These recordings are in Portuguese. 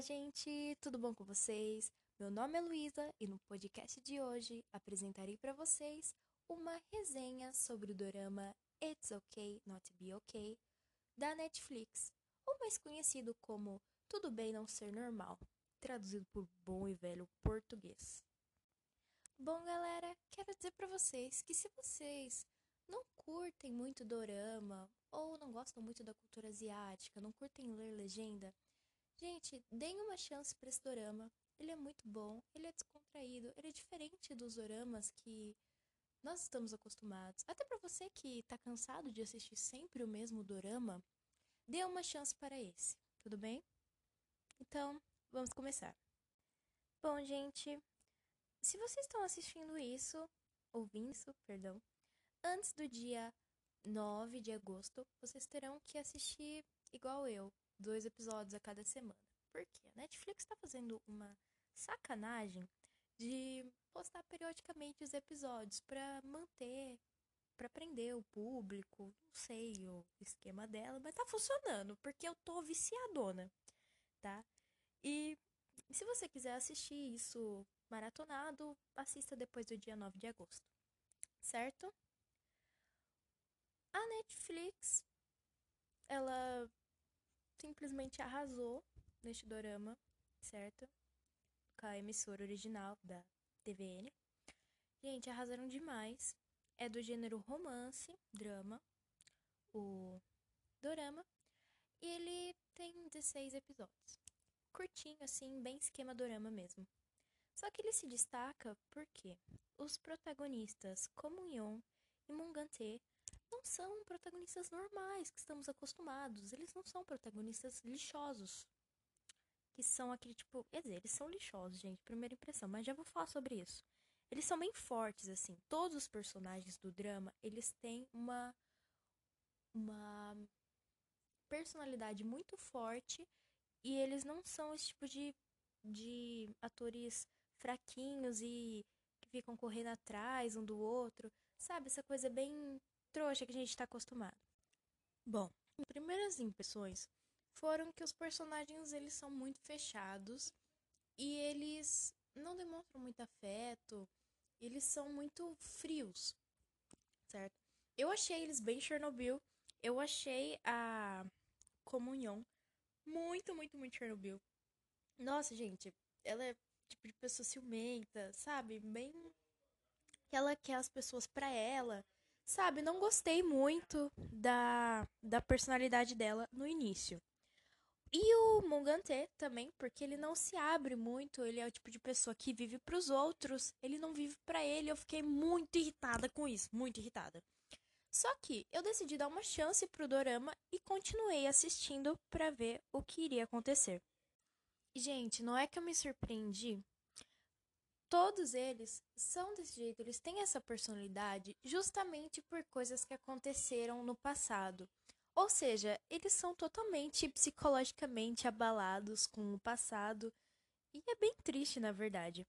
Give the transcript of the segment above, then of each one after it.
Olá, gente! Tudo bom com vocês? Meu nome é Luísa e no podcast de hoje apresentarei para vocês uma resenha sobre o dorama It's Okay Not Be Okay da Netflix, ou mais conhecido como Tudo Bem Não Ser Normal, traduzido por bom e velho português. Bom, galera, quero dizer para vocês que se vocês não curtem muito dorama ou não gostam muito da cultura asiática, não curtem ler legenda, gente, deem uma chance para esse dorama. Ele é muito bom, ele é descontraído, ele é diferente dos doramas que nós estamos acostumados. Até para você que tá cansado de assistir sempre o mesmo dorama, dê uma chance para esse, tudo bem? Então, vamos começar. Bom, gente, se vocês estão assistindo isso, ouvindo isso, perdão, antes do dia 9 de agosto, vocês terão que assistir, igual eu, dois episódios a cada semana. Por quê? A Netflix está fazendo uma sacanagem de postar periodicamente os episódios para manter, para prender o público. Não sei o esquema dela, mas tá funcionando, porque eu tô viciadona, tá? E se você quiser assistir isso maratonado, assista depois do dia 9 de agosto, certo? A Netflix, ela simplesmente arrasou neste dorama, certo? Com a emissora original da TVN. Gente, arrasaram demais. É do gênero romance, drama, o dorama. E ele tem 16 episódios. Curtinho, assim, bem esquema dorama mesmo. Só que ele se destaca porque os protagonistas Como Yeon e Mungante não são protagonistas normais que estamos acostumados. Eles não são protagonistas lixosos. Que são aquele tipo. Quer dizer, eles são lixosos, gente, primeira impressão, mas já vou falar sobre isso. Eles são bem fortes, assim. Todos os personagens do drama, eles têm uma. Uma personalidade muito forte e eles não são esse tipo de, de atores fraquinhos e que ficam correndo atrás um do outro, sabe? Essa coisa bem trouxa que a gente está acostumado. Bom, em primeiras impressões foram que os personagens eles são muito fechados e eles não demonstram muito afeto, eles são muito frios, certo? Eu achei eles bem Chernobyl, eu achei a comunhão muito, muito, muito Chernobyl. Nossa, gente, ela é tipo de pessoa ciumenta, sabe? Bem. Ela quer as pessoas para ela. Sabe, não gostei muito da, da personalidade dela no início. E o Mungante também, porque ele não se abre muito, ele é o tipo de pessoa que vive para os outros, ele não vive para ele. Eu fiquei muito irritada com isso, muito irritada. Só que eu decidi dar uma chance pro dorama e continuei assistindo para ver o que iria acontecer. Gente, não é que eu me surpreendi. Todos eles são desse jeito, eles têm essa personalidade justamente por coisas que aconteceram no passado. Ou seja, eles são totalmente psicologicamente abalados com o passado. E é bem triste, na verdade.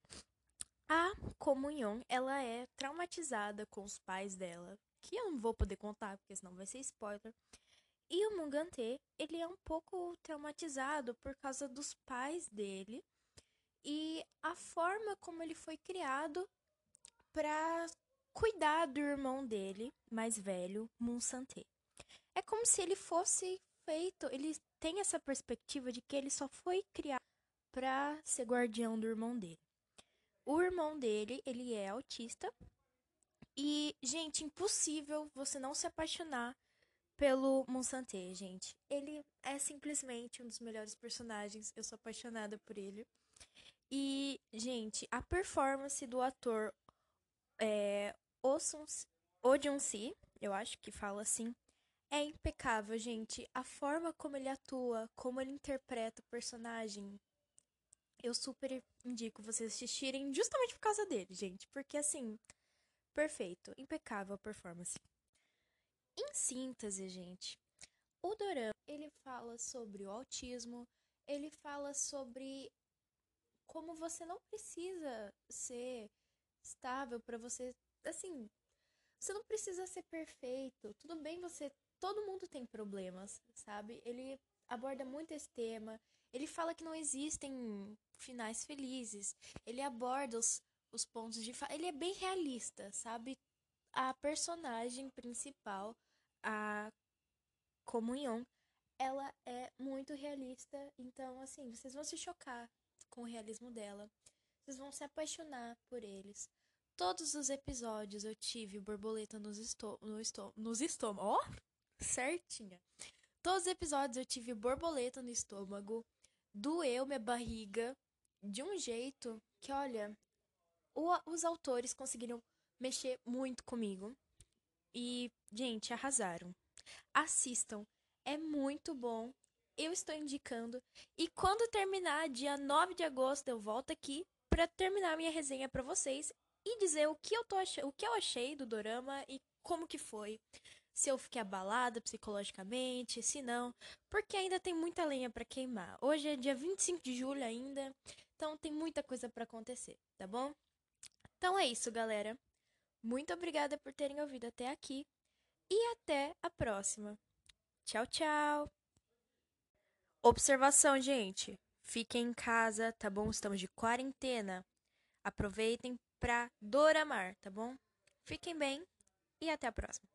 A Comunhão, ela é traumatizada com os pais dela, que eu não vou poder contar, porque senão vai ser spoiler. E o Mungante, ele é um pouco traumatizado por causa dos pais dele e a forma como ele foi criado para cuidar do irmão dele, mais velho, Munsante. É como se ele fosse feito, ele tem essa perspectiva de que ele só foi criado para ser guardião do irmão dele. O irmão dele, ele é autista. E, gente, impossível você não se apaixonar pelo Monsante, gente. Ele é simplesmente um dos melhores personagens. Eu sou apaixonada por ele. E, gente, a performance do ator é, Ojun-si, eu acho que fala assim, é impecável, gente. A forma como ele atua, como ele interpreta o personagem, eu super indico vocês assistirem justamente por causa dele, gente. Porque, assim, perfeito, impecável a performance. Em síntese, gente, o Dorama, ele fala sobre o autismo, ele fala sobre como você não precisa ser estável para você, assim, você não precisa ser perfeito. Tudo bem você todo mundo tem problemas, sabe? Ele aborda muito esse tema. Ele fala que não existem finais felizes. Ele aborda os, os pontos de. Ele é bem realista, sabe? A personagem principal, a Comunhão, ela é muito realista. Então, assim, vocês vão se chocar com o realismo dela. Vocês vão se apaixonar por eles. Todos os episódios eu tive borboleta nos, esto no esto nos estômagos. Ó, oh, certinha. Todos os episódios eu tive borboleta no estômago. Doeu minha barriga de um jeito que, olha, o, os autores conseguiram mexer muito comigo. E, gente, arrasaram. Assistam. É muito bom. Eu estou indicando. E quando terminar, dia 9 de agosto, eu volto aqui para terminar minha resenha para vocês e dizer o que eu tô ach... o que eu achei do dorama e como que foi. Se eu fiquei abalada psicologicamente, se não, porque ainda tem muita lenha para queimar. Hoje é dia 25 de julho ainda, então tem muita coisa para acontecer, tá bom? Então é isso, galera. Muito obrigada por terem ouvido até aqui e até a próxima. Tchau, tchau. Observação, gente. Fiquem em casa, tá bom? Estamos de quarentena. Aproveitem pra doramar, tá bom? Fiquem bem e até a próxima.